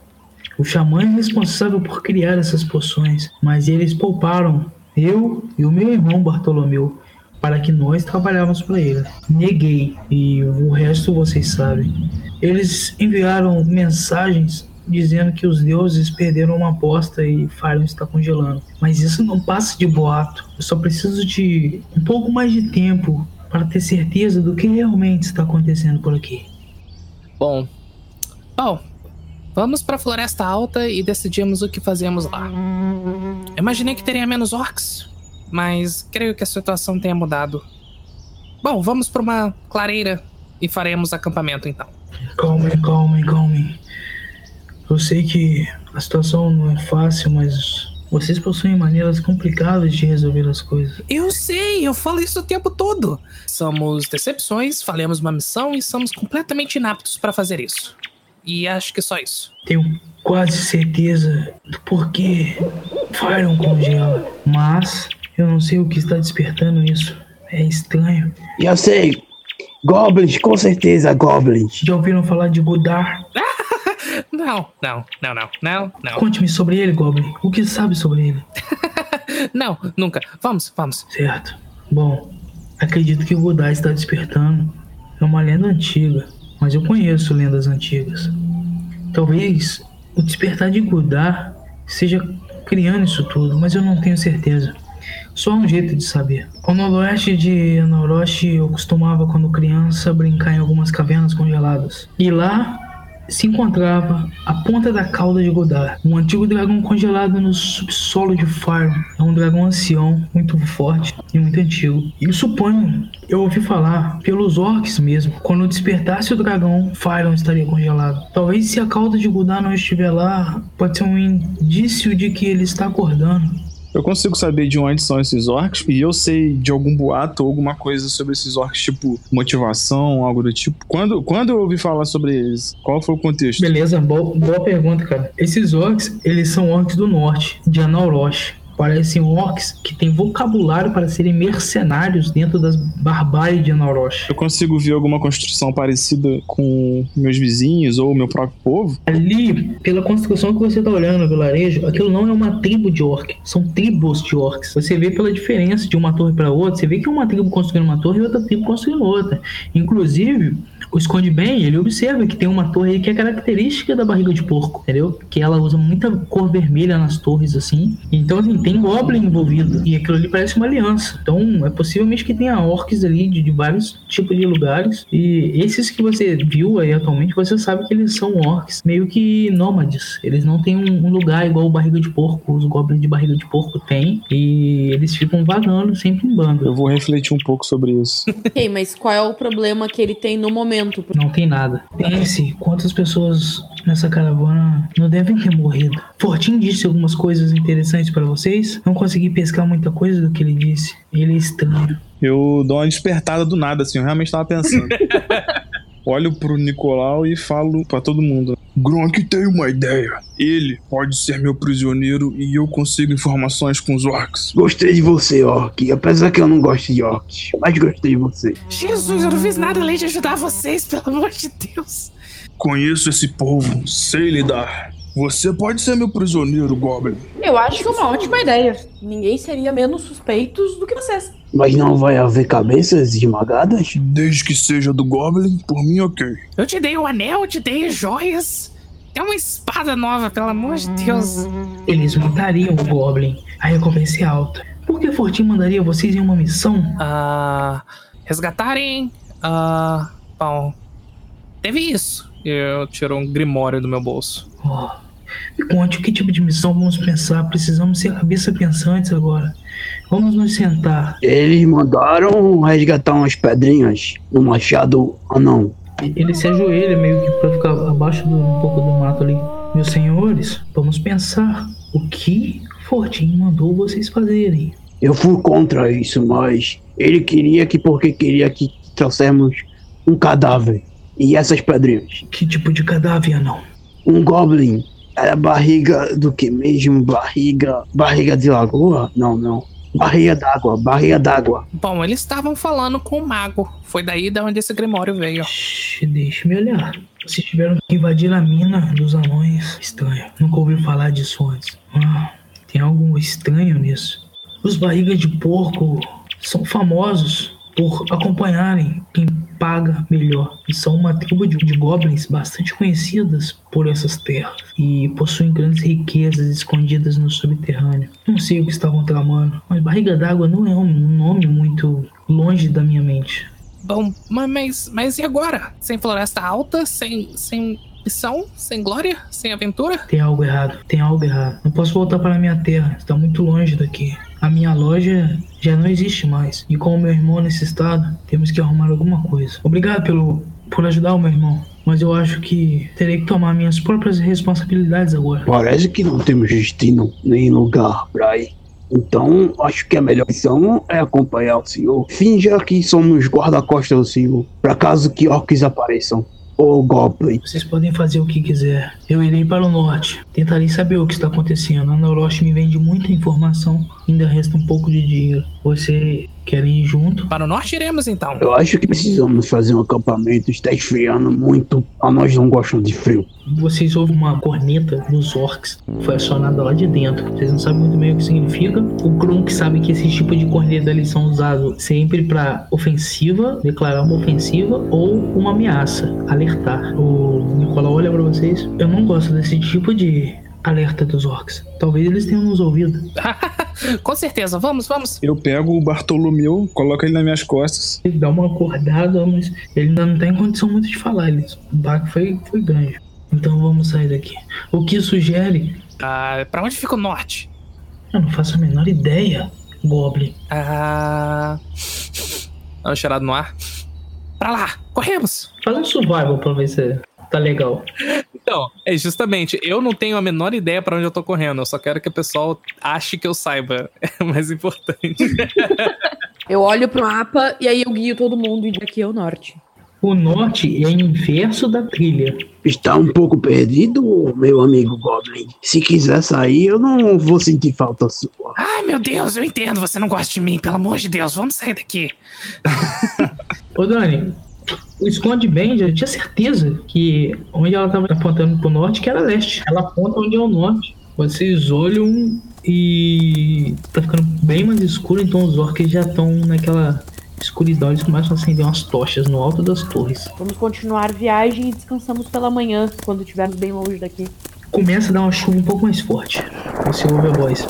O xamã é responsável por criar essas poções, mas eles pouparam eu e o meu irmão Bartolomeu para que nós trabalhássemos para ele. Neguei e o resto vocês sabem. Eles enviaram mensagens dizendo que os deuses perderam uma aposta e Farion está congelando. Mas isso não passa de boato. Eu só preciso de um pouco mais de tempo para ter certeza do que realmente está acontecendo por aqui. Bom, bom, vamos para a Floresta Alta e decidimos o que fazemos lá. Eu imaginei que teria menos orcs, mas creio que a situação tenha mudado. Bom, vamos para uma clareira e faremos acampamento então. Calme, calme, calme. Eu sei que a situação não é fácil, mas vocês possuem maneiras complicadas de resolver as coisas. Eu sei, eu falo isso o tempo todo. Somos decepções, falhamos uma missão e somos completamente inaptos para fazer isso. E acho que só isso. Tenho quase certeza do porquê Fyron congela, mas eu não sei o que está despertando isso. É estranho. Eu sei. Goblins, com certeza, goblins. Já ouviram falar de Godar? Não, não, não, não, não, não. Conte-me sobre ele, Goblin. O que sabe sobre ele? não, nunca. Vamos, vamos. Certo. Bom, acredito que o Godar está despertando. É uma lenda antiga, mas eu conheço lendas antigas. Talvez o despertar de Godar seja criando isso tudo, mas eu não tenho certeza. Só um jeito de saber. Ao noroeste de Anoroshi, eu costumava, quando criança, brincar em algumas cavernas congeladas. E lá se encontrava a ponta da cauda de Godar, um antigo dragão congelado no subsolo de Fire. É um dragão ancião, muito forte e muito antigo. E suponho, eu ouvi falar pelos orcs mesmo, quando despertasse o dragão, Fyron estaria congelado. Talvez se a cauda de Godar não estiver lá, pode ser um indício de que ele está acordando. Eu consigo saber de onde são esses orcs e eu sei de algum boato ou alguma coisa sobre esses orcs, tipo motivação, algo do tipo. Quando, quando eu ouvi falar sobre eles, qual foi o contexto? Beleza, boa, boa pergunta, cara. Esses orcs, eles são orcs do norte, de Anaurosh. Parecem orcs que têm vocabulário para serem mercenários dentro das barbáries de Anorosh. Eu consigo ver alguma construção parecida com meus vizinhos ou meu próprio povo? Ali, pela construção que você tá olhando no vilarejo, aquilo não é uma tribo de orc, são tribos de orcs. Você vê pela diferença de uma torre para outra, você vê que uma tribo construindo uma torre e outra tribo construindo outra. Inclusive, o Esconde Bem, ele observa que tem uma torre aí que é característica da barriga de porco, entendeu? Que ela usa muita cor vermelha nas torres, assim. Então, assim, tem Goblin envolvido. E aquilo ali parece uma aliança. Então, é possivelmente que tenha orcs ali de, de vários tipos de lugares. E esses que você viu aí atualmente, você sabe que eles são orcs meio que nômades. Eles não têm um, um lugar igual o barriga de porco, os goblins de barriga de porco têm. E eles ficam vagando sempre em bando. Eu vou refletir um pouco sobre isso. Ok, mas qual é o problema que ele tem no momento? Não tem nada. Pense quantas pessoas nessa caravana não devem ter morrido. Fortin disse algumas coisas interessantes para vocês. Não consegui pescar muita coisa do que ele disse. Ele é estranho. Eu dou uma despertada do nada, assim, eu realmente tava pensando. Olho pro Nicolau e falo pra todo mundo. Gronk tem uma ideia. Ele pode ser meu prisioneiro e eu consigo informações com os orcs. Gostei de você, Orc. Apesar que eu não gosto de orcs, mas gostei de você. Jesus, eu não fiz nada além de ajudar vocês, pelo amor de Deus. Conheço esse povo, sei lidar. Você pode ser meu prisioneiro, Goblin. Eu acho que é uma ótima ideia. Ninguém seria menos suspeitos do que vocês. Mas não vai haver cabeças esmagadas? Desde que seja do Goblin, por mim ok. Eu te dei o anel, eu te dei joias. Tem uma espada nova, pelo amor de Deus. Eles matariam o Goblin. A recompensa é alta. Por que Fortin mandaria vocês em uma missão? Ah, resgatarem. Ah, bom. Teve isso. Eu tiro um grimório do meu bolso. Oh, me conte o que tipo de missão vamos pensar. Precisamos ser cabeça pensantes agora. Vamos nos sentar. Eles mandaram resgatar umas pedrinhas no machado anão. Ele se ajoelha meio que pra ficar abaixo do, um pouco do mato ali. Meus senhores, vamos pensar. O que Fortin mandou vocês fazerem? Eu fui contra isso, mas ele queria que porque queria que trouxemos um cadáver. E essas pedrinhas? Que tipo de cadáver, não? Um goblin. Era barriga do que mesmo? Barriga. Barriga de lagoa? Não, não. Barriga d'água, barriga d'água. Bom, eles estavam falando com o mago. Foi daí da onde esse grimório veio. Deixa-me olhar. Vocês tiveram que invadir a mina dos anões. Estranho. Nunca ouvi falar disso antes. Ah, tem algo estranho nisso. Os barrigas de porco são famosos por acompanharem quem paga melhor. E são uma tribo de, de goblins bastante conhecidas por essas terras e possuem grandes riquezas escondidas no subterrâneo. Não sei o que estavam tramando, mas Barriga d'Água não é um nome muito longe da minha mente. Bom, ma- mas, mas e agora? Sem floresta alta, sem, sem missão, sem glória, sem aventura? Tem algo errado, tem algo errado. Não posso voltar para minha terra, está muito longe daqui. A minha loja já não existe mais. E com o meu irmão nesse estado, temos que arrumar alguma coisa. Obrigado pelo por ajudar o meu irmão, mas eu acho que terei que tomar minhas próprias responsabilidades agora. Parece que não temos destino nem lugar pra ir. Então, acho que a melhor opção é acompanhar o senhor. Finja que somos guarda-costas do senhor, para caso que orcs apareçam. Ou goblin. Vocês podem fazer o que quiser. Eu irei para o norte. Tentarei saber o que está acontecendo. A Noroshi me vende muita informação. Ainda resta um pouco de dinheiro. Você quer ir junto? Para o norte iremos então. Eu acho que precisamos fazer um acampamento. Está esfriando muito. A nós não gostam de frio. Vocês ouvem uma corneta dos orcs. Foi acionada lá de dentro. Vocês não sabem muito bem o que significa. O Krunk sabe que esse tipo de corneta eles são usados sempre para ofensiva, declarar uma ofensiva ou uma ameaça, alertar. O Nicolau olha para vocês. Eu não gosto desse tipo de alerta dos orcs. Talvez eles tenham nos ouvido. Com certeza, vamos, vamos. Eu pego o Bartolomeu, coloco ele nas minhas costas. Ele dá uma acordada, mas ele ainda não tá em condição muito de falar. Ele, o baque foi, foi grande. Então vamos sair daqui. O que sugere? Ah, pra onde fica o norte? Eu não faço a menor ideia, Goblin. Ah. Dá um cheirado no ar. Pra lá, corremos. Faz um survival pra ver se tá legal. Então, é justamente, eu não tenho a menor ideia pra onde eu tô correndo. Eu só quero que o pessoal ache que eu saiba. É o mais importante. Eu olho pro mapa e aí eu guio todo mundo e daqui é o norte. O norte é inverso da trilha. Está um pouco perdido, meu amigo Goblin. Se quiser sair, eu não vou sentir falta sua. Ai, meu Deus, eu entendo, você não gosta de mim, pelo amor de Deus, vamos sair daqui. Ô Dani, o esconde bem, já tinha certeza que onde ela estava apontando pro norte, que era leste. Ela aponta onde é o norte. Vocês olham e tá ficando bem mais escuro, então os orcs já estão naquela escuridão, eles começam a acender umas tochas no alto das torres. Vamos continuar a viagem e descansamos pela manhã, quando estivermos bem longe daqui. Começa a dar uma chuva um pouco mais forte. Você ouve a voz.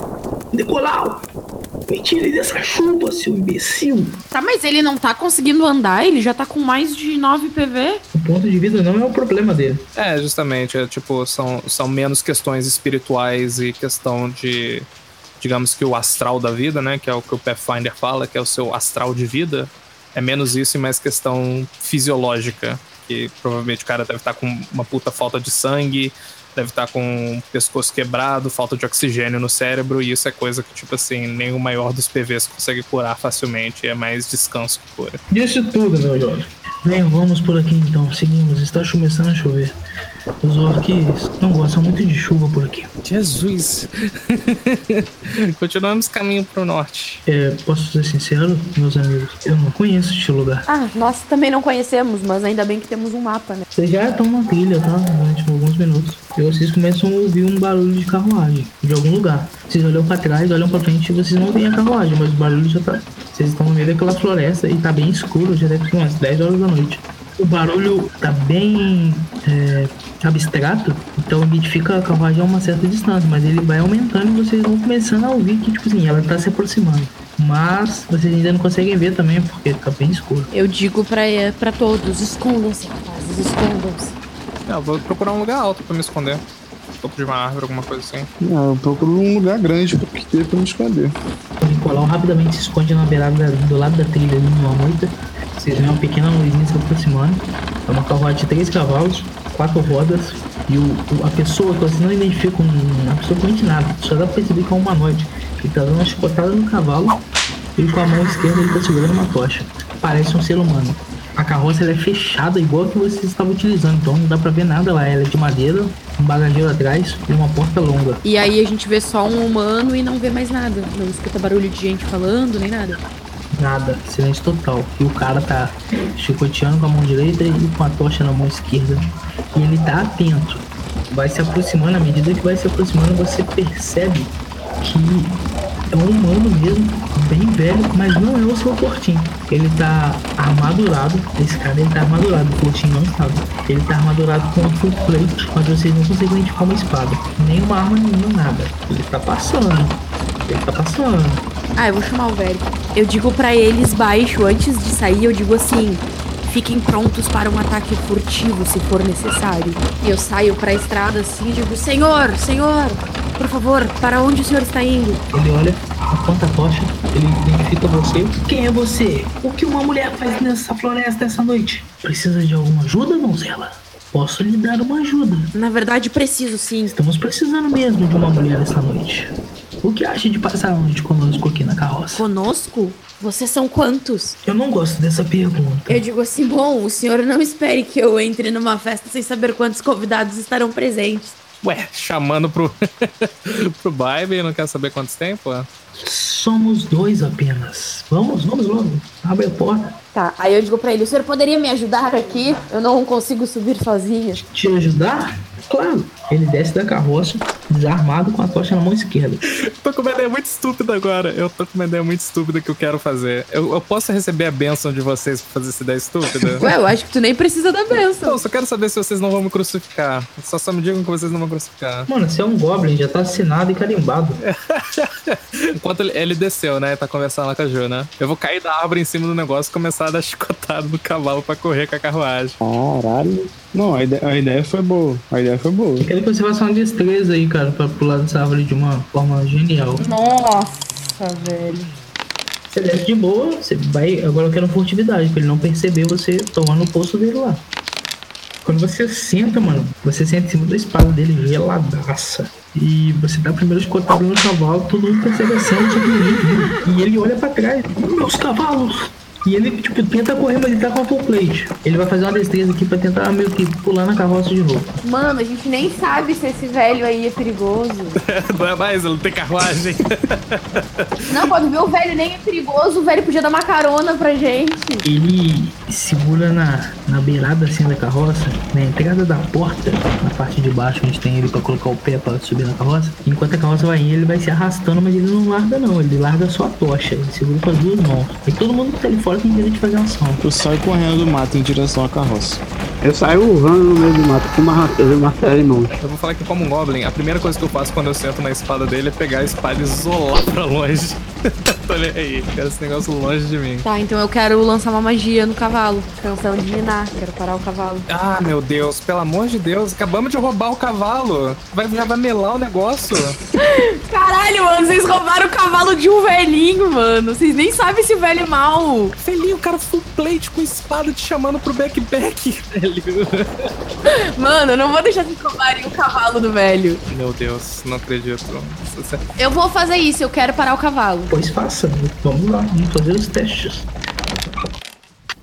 Nicolau! Me tire dessa chuva, seu imbecil! Tá, mas ele não tá conseguindo andar, ele já tá com mais de 9 PV. O ponto de vida não é o problema dele. É, justamente, é, tipo, são, são menos questões espirituais e questão de, digamos que o astral da vida, né, que é o que o Pathfinder fala, que é o seu astral de vida, é menos isso e mais questão fisiológica, que provavelmente o cara deve estar com uma puta falta de sangue, deve estar com o pescoço quebrado, falta de oxigênio no cérebro, e isso é coisa que, tipo assim, nem o maior dos PVs consegue curar facilmente, é mais descanso que cura. Disse tudo, meu jovem. Bem, vamos por aqui então. Seguimos. Está começando a chover. Os orcs não gostam muito de chuva por aqui. Jesus! Continuamos caminho pro norte. É, posso ser sincero, meus amigos? Eu não conheço este lugar. Ah, nós também não conhecemos, mas ainda bem que temos um mapa, né? Vocês já estão na trilha, tá? Durante alguns minutos. E vocês começam a ouvir um barulho de carruagem de algum lugar. Vocês olham pra trás, olham pra frente e vocês não veem a carruagem, mas o barulho já tá. Vocês estão no meio daquela floresta e tá bem escuro, já deve ser umas 10 horas da noite. O barulho tá bem é, abstrato, então identifica a carruagem a uma certa distância, mas ele vai aumentando e vocês vão começando a ouvir que, tipo assim, ela tá se aproximando. Mas vocês ainda não conseguem ver também, porque tá bem escuro. Eu digo pra, pra todos, escondam-se, rapazes, escondam-se. É, eu vou procurar um lugar alto pra me esconder. Topo de uma árvore, alguma coisa assim. Não, eu procuro um lugar grande pra, pra me esconder. O Nicolau rapidamente se esconde na beirada do lado da trilha ali numa moita. Vocês veem uma pequena luzinha se aproximando. É uma carruagem de três cavalos, quatro rodas. E o, o- a pessoa que você não identifica com absolutamente nada. Só dá pra perceber que é um humanoide. Ele tá dando uma chicotada no cavalo. E com a mão esquerda ele tá segurando uma tocha. Parece um ser humano. A carroça é fechada igual a que vocês estavam utilizando. Então não dá pra ver nada lá. Ela é de madeira, um bagageiro atrás e uma porta longa. E aí a gente vê só um humano e não vê mais nada. Não escuta barulho de gente falando, nem nada. Nada, silêncio total. E o cara tá chicoteando com a mão direita e com a tocha na mão esquerda. E ele tá atento. Vai se aproximando, à medida que vai se aproximando, você percebe que é um humano mesmo, bem velho, mas não é o seu Fortinho. Ele tá armadurado, esse cara ele tá armadurado, o Fortinho não sabe. Ele tá armadurado com um full plate, mas vocês não conseguem identificar uma espada. Nem uma arma nenhuma, nada. Ele tá passando. Ele tá passando. Ah, eu vou chamar o velho. Eu digo pra eles baixo, antes de sair, eu digo assim: fiquem prontos para um ataque furtivo se for necessário. E eu saio pra estrada assim e digo: Senhor, senhor, por favor, para onde o senhor está indo? Ele olha, aponta a tocha, ele identifica você. Quem é você? O que uma mulher faz nessa floresta essa noite? Precisa de alguma ajuda, donzela? Posso lhe dar uma ajuda. Na verdade, preciso sim. Estamos precisando mesmo de uma mulher essa noite. O que acha de passar a noite conosco aqui na carroça? Conosco? Vocês são quantos? Eu não gosto dessa pergunta. Eu digo assim: bom, o senhor não espere que eu entre numa festa sem saber quantos convidados estarão presentes. Ué, chamando pro, pro baile, não quer saber quantos tem, pô? Somos dois apenas. Vamos, vamos logo. Abre a porta. Tá, aí eu digo pra ele: o senhor poderia me ajudar aqui? Eu não consigo subir sozinha. Te ajudar? Claro. Ele desce da carroça, desarmado com a tocha na mão esquerda. Tô com uma ideia muito estúpida agora. Eu tô com uma ideia muito estúpida que eu quero fazer. Eu, eu posso receber a bênção de vocês pra fazer essa ideia estúpida? Ué, eu acho que tu nem precisa da benção. Não, só quero saber se vocês não vão me crucificar. Só, só me digam que vocês não vão crucificar. Mano, você é um Goblin, já tá assinado e carimbado. Enquanto ele, ele desceu, né? Tá conversando lá com a Ju, né? Eu vou cair da árvore em cima do negócio e começar a dar chicotada no cavalo pra correr com a carruagem. Caralho. Não, a ideia, a ideia foi boa. A ideia foi boa. Quero que você faça uma destreza aí, cara, pra pular dessa árvore de uma forma genial. Nossa, velho. Você desce de boa, você vai. Agora eu quero furtividade, pra ele não perceber você tomando o poço dele lá. Quando você senta, mano, você senta em cima da espada dele geladaça. E você dá primeiro escotado no cavalo, todo mundo percebe a cena, viu. E ele olha pra trás. Meus cavalos! E ele, tipo, tenta correr, mas ele tá com a full plate. Ele vai fazer uma destreza aqui pra tentar meio que pular na carroça de novo. Mano, a gente nem sabe se esse velho aí é perigoso. Não é mais, ele não tem carruagem. Não, quando vê o velho nem é perigoso, o velho podia dar uma carona pra gente. Ele segura na, na beirada assim da carroça, na entrada da porta, na parte de baixo, onde tem ele pra colocar o pé pra subir na carroça. Enquanto a carroça vai indo, ele vai se arrastando, mas ele não larga não, ele larga só a tocha. Ele segura com as duas mãos. E todo mundo que tá ali fora tem direito de fazer ação. Eu saio correndo do mato em direção à carroça. Eu saio urrando no meio do mato com uma martelo, martelo em mãos. Eu vou falar que como um Goblin, a primeira coisa que eu faço quando eu sento na espada dele é pegar a espada e isolar pra longe. Tô nem aí, quero esse negócio longe de mim. Tá, então eu quero lançar uma magia no cavalo. Canção de minar, quero parar o cavalo. Ah, meu Deus, pelo amor de Deus, acabamos de roubar o cavalo. Vai, já vai melar o negócio. Caralho, mano, vocês roubaram o cavalo de um velhinho, mano. Vocês nem sabem se o velho é mau. Felinho, o cara full plate com espada te chamando pro back-back, velho. Mano, eu não vou deixar vocês roubarem o cavalo do velho. Meu Deus, não acredito. Eu vou fazer isso, eu quero parar o cavalo. Pois vamos lá, vamos fazer os testes.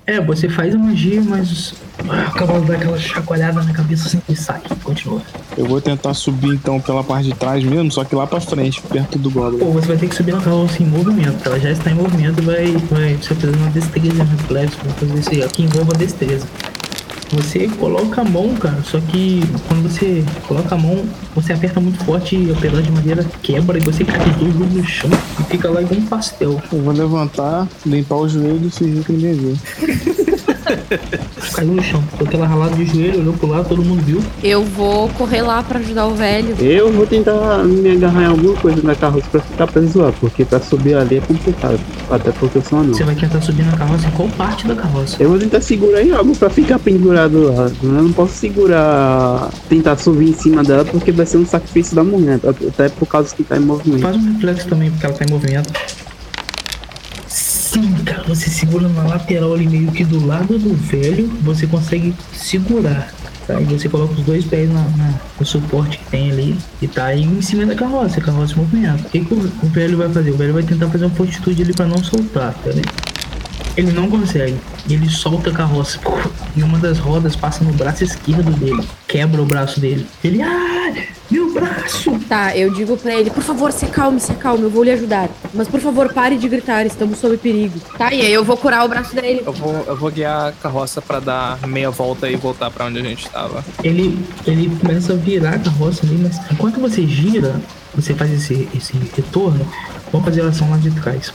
É, você faz a magia, mas o cavalo dá aquela chacoalhada na cabeça assim e sai. Continua. Eu vou tentar subir então pela parte de trás mesmo, só que lá pra frente, perto do Goblin. Pô, você vai ter que subir na carroça em movimento. Ela já está em movimento e vai, vai vai fazer uma destreza reflexo pra fazer isso aí, ó, que envolva destreza. Você coloca a mão, cara, só que quando você coloca a mão, você aperta muito forte e o pedaço de madeira quebra e você cai os dois no chão e fica lá igual um pastel. Eu vou levantar, limpar o joelho e fingir que ninguém viu. Caiu no chão. Deu aquela ralada de joelho, olhou pro lado, todo mundo viu. Eu vou correr lá pra ajudar o velho. Eu vou tentar me agarrar em alguma coisa na carroça pra ficar preso lá, porque pra subir ali é complicado. Até porque eu sou anão. Você vai tentar subir na carroça em qual parte da carroça? Eu vou tentar segurar em algo pra ficar pendurado lá. Eu não posso segurar, tentar subir em cima dela, porque vai ser um sacrifício da mulher. Até por causa que tá em movimento. Faz um reflexo também, porque ela tá em movimento. Você segura na lateral ali meio que do lado do velho, você consegue segurar. Tá? E você coloca os dois pés na, na- no suporte que tem ali e tá aí em cima da carroça, a carroça em movimento. O que, que o, o velho vai fazer? O velho vai tentar fazer uma fortitude ali pra não soltar, tá? Ele não consegue. Ele solta a carroça. E uma das rodas passa no braço esquerdo dele. Quebra o braço dele. Ele, ah, meu braço! Tá, eu digo pra ele, por favor, se acalme, se acalme, eu vou lhe ajudar. Mas por favor, pare de gritar, estamos sob perigo. Tá, e aí eu vou curar o braço dele. Eu vou, eu vou guiar a carroça pra dar meia volta e voltar pra onde a gente tava. ele, ele começa a virar a carroça ali, mas enquanto você gira, você faz esse, esse retorno, vamos fazer a ação lá de trás.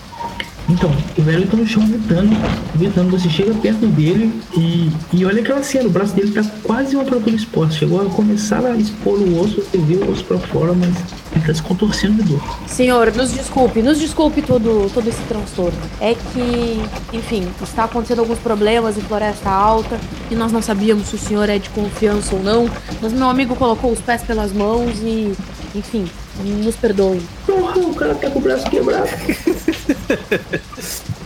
Então, o velho tá no chão gritando, gritando, você chega perto dele e, e olha aquela cena, o braço dele tá quase uma fratura exposta. Chegou a começar a expor o osso, você vê o osso pra fora, mas ele tá se contorcendo de dor. Senhor, nos desculpe, nos desculpe todo, todo esse transtorno. É que, enfim, está acontecendo alguns problemas em Floresta Alta e nós não sabíamos se o senhor é de confiança ou não. Mas meu amigo colocou os pés pelas mãos e, enfim, nos perdoe. Porra, o cara tá com o braço quebrado.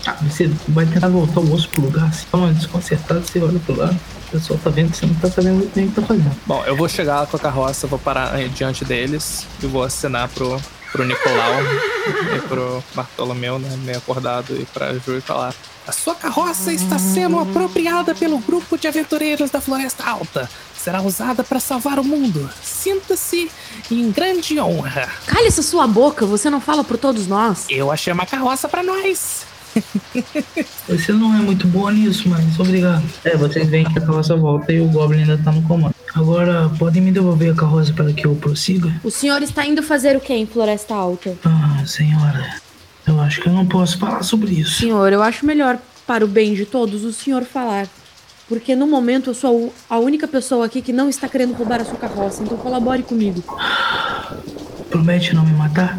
Ah, você vai tentar voltar o osso pro lugar, assim, dá uma desconcertada, você olha pro lado, o pessoal tá vendo que você não tá sabendo muito bem o que tá fazendo. Bom, eu vou chegar com a carroça, vou parar eh, diante deles e vou assinar pro, pro Nicolau e pro Bartolomeu, né, meio acordado, e pra Ju e falar. A sua carroça está sendo apropriada pelo grupo de aventureiros da Floresta Alta. Será usada para salvar o mundo. Sinta-se em grande honra. Cale essa sua boca, você não fala por todos nós. Eu achei uma carroça para nós. Você não é muito boa nisso, mas obrigado. É, vocês veem que a carroça volta e o Goblin ainda tá no comando. Agora, podem me devolver a carroça para que eu prossiga? O senhor está indo fazer o que em Floresta Alta? Ah, senhora, eu acho que eu não posso falar sobre isso. Senhor, eu acho melhor, para o bem de todos, o senhor falar. Porque no momento eu sou a única pessoa aqui que não está querendo roubar a sua carroça, então colabore comigo. Promete não me matar?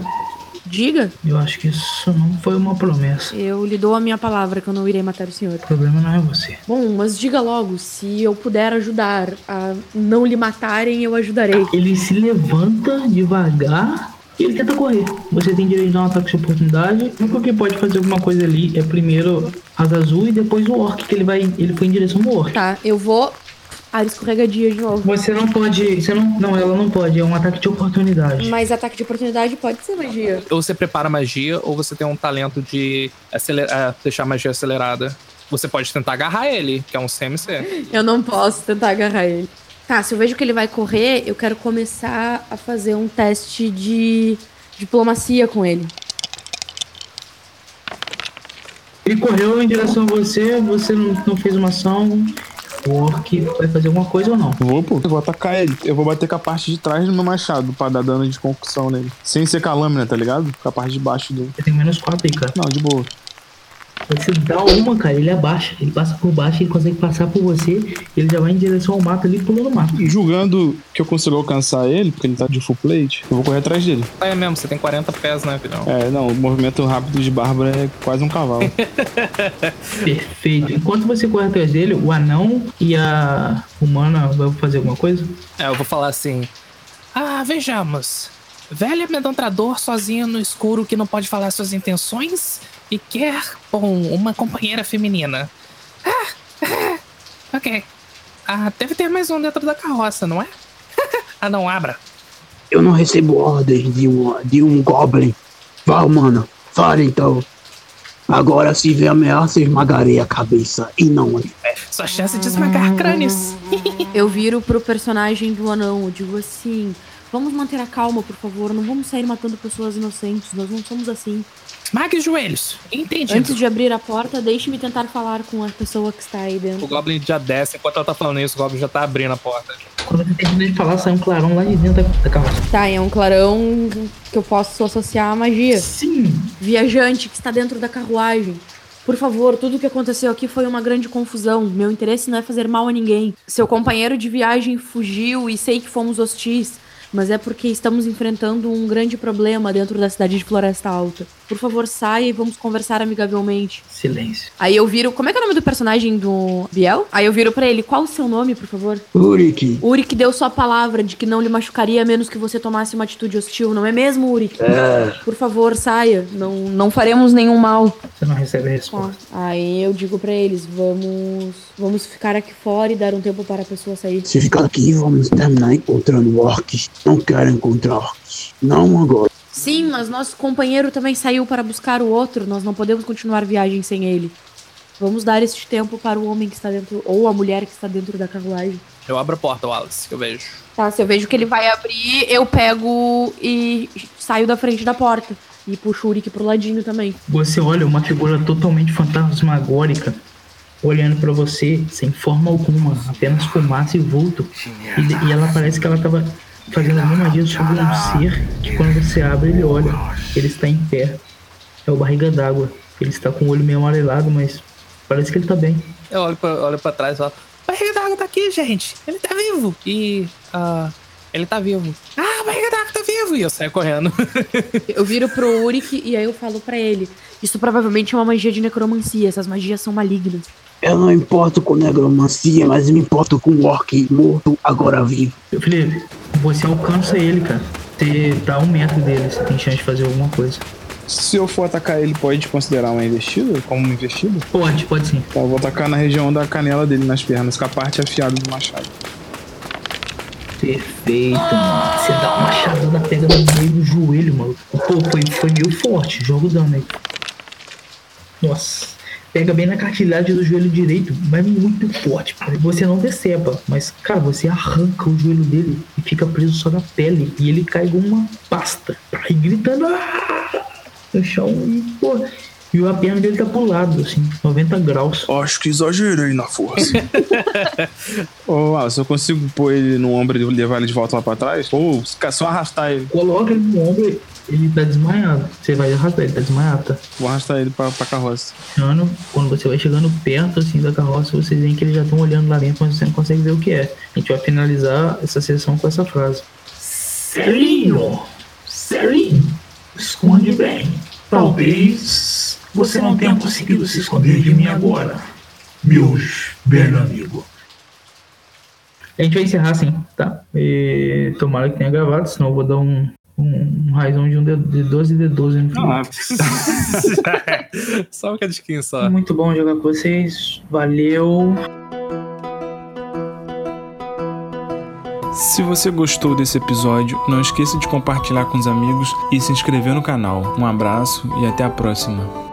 Diga, Eu acho que isso não foi uma promessa. eu lhe dou a minha palavra que eu não irei matar o senhor. O problema não é você. Bom, mas diga logo, se eu puder ajudar a não lhe matarem, eu ajudarei. Ele se levanta devagar ele tenta correr. Você tem direito a dar um ataque de oportunidade. O único que pode fazer alguma coisa ali é primeiro a azul e depois o orc, que ele vai. Ele foi em direção ao orc. Tá, eu vou área escorregadia de novo. Você não pode. Você não. Não, ela não pode. É um ataque de oportunidade. Mas ataque de oportunidade pode ser magia. Ou você prepara magia, ou você tem um talento de acelerar, deixar a magia acelerada. Você pode tentar agarrar ele, que é um CMC. Eu não posso tentar agarrar ele. Tá, se eu vejo que ele vai correr, eu quero começar a fazer um teste de diplomacia com ele. Ele correu em direção a você, você não, não fez uma ação. O orc vai fazer alguma coisa ou não? Vou, pô. Eu vou atacar ele. Eu vou bater com a parte de trás do meu machado pra dar dano de concussão nele. Sem ser com a lâmina, tá ligado? Com a parte de baixo dele. Você tem menos 4 aí, cara. Não, de boa. Você dá uma, cara, ele abaixa. Ele passa por baixo, ele consegue passar por você. Ele já vai em direção ao mato ali, pulando o mato. Julgando que eu consigo alcançar ele, porque ele tá de full plate, eu vou correr atrás dele. É mesmo, você tem 40 pés, né, filhão? É, não, o movimento rápido de Bárbara é quase um cavalo. Perfeito. Enquanto você corre atrás dele, o anão e a humana vão fazer alguma coisa? É, eu vou falar assim. Ah, vejamos. Velho amedrontador sozinho no escuro que não pode falar suas intenções e quer, bom, uma companheira feminina. Ah, ah, ok. Ah, deve ter mais um dentro da carroça, não é? ah, não, abra. Eu não recebo ordens de um, de um Goblin. Vá, mano. Fale então. Agora, se vier ameaça, esmagarei a cabeça e não ele. Sua chance de esmagar crânios. Eu viro pro personagem do anão, digo assim: vamos manter a calma, por favor, não vamos sair matando pessoas inocentes, nós não somos assim. Esmague os joelhos. Entendido. Antes de abrir a porta, deixe-me tentar falar com a pessoa que está aí O dentro. Goblin já desce, enquanto ela tá falando isso, o Goblin já tá abrindo a porta. Quando você termina de falar, sai um clarão lá de dentro da, da carroça. Tá, é um clarão que eu posso associar à magia. Sim! Viajante que está dentro da carruagem. Por favor, tudo o que aconteceu aqui foi uma grande confusão. Meu interesse não é fazer mal a ninguém. Seu companheiro de viagem fugiu e sei que fomos hostis, mas é porque estamos enfrentando um grande problema dentro da cidade de Floresta Alta. Por favor, saia e vamos conversar amigavelmente. Silêncio. Aí eu viro. Como é que é o nome do personagem do Biel? Aí eu viro pra ele: qual o seu nome, por favor? Urik, Urik deu sua palavra de que não lhe machucaria a menos que você tomasse uma atitude hostil, não é mesmo, Urik? é. Por favor, saia. Não, não faremos nenhum mal. Você não recebe a resposta. Aí eu digo pra eles: vamos. Vamos ficar aqui fora e dar um tempo para a pessoa sair. Se ficar aqui, vamos terminar encontrando orcs. Não quero encontrar orcs. Não agora. Sim, mas nosso companheiro também saiu para buscar o outro. Nós não podemos continuar viagem sem ele. Vamos dar este tempo para o homem que está dentro, ou a mulher que está dentro da carruagem. Eu abro a porta, Wallace, que eu vejo. Tá, se eu vejo que ele vai abrir, eu pego e saio da frente da porta. E puxo o Urik pro ladinho também. Você olha uma figura totalmente fantasmagórica olhando pra você sem forma alguma, apenas fumaça e vulto. E, e ela parece que ela tava fazendo alguma magia sobre um ser que quando você abre ele olha, ele está em pé. É o barriga d'água. Ele está com o olho meio amarelado, mas parece que ele tá bem. Eu olho pra, olho pra trás e falo: Barriga d'água tá aqui, gente. Ele tá vivo. E. ah, ele tá vivo. Ah, barriga d'água vivo. E eu saio correndo. Eu viro pro Urik e aí eu falo pra ele: Isso provavelmente é uma magia de necromancia. Essas magias são malignas. Eu não importo com negromancia, mas me importo com orc morto, agora vivo. Eu falei, você alcança ele, cara. Você tá um metro dele, você tem chance de fazer alguma coisa. Se eu for atacar ele, pode considerar uma investida? Como uma investida? Pode, pode sim. Então eu vou atacar na região da canela dele, nas pernas, com a parte afiada do machado. Perfeito, mano. Você dá uma machadada, pega no meio do joelho, mano. Pô, foi, foi meio forte. Joga o dano aí. Nossa. Pega bem na cartilagem do joelho direito, mas muito forte. Você não decepa, mas, cara, você arranca o joelho dele e fica preso só na pele. E ele cai com uma pasta. Aí gritando "Ah!" no chão e, pô. E a perna dele tá pro lado, assim, 90 graus. Acho que exagerei na força. Ô, Wallace, eu consigo pôr ele no ombro e levar ele de volta lá pra trás? Ou só arrastar ele? Coloca ele no ombro, ele tá desmaiado. Você vai arrastar ele, tá desmaiado, tá? Vou arrastar ele pra, pra carroça. Quando você vai chegando perto assim da carroça, vocês veem que eles já estão olhando lá dentro, mas você não consegue ver o que é. A gente vai finalizar essa sessão com essa frase. Serinho! Serinho! Esconde bem. Talvez você não tenha conseguido se esconder de mim agora, meus velho amigo. A gente vai encerrar assim, tá? E tomara que tenha gravado, senão eu vou dar um, um, um raizão de um de, de 12 de 12 no final. só um cadinho só. Muito bom jogar com vocês. Valeu. Se você gostou desse episódio, não esqueça de compartilhar com os amigos e se inscrever no canal. Um abraço e até a próxima.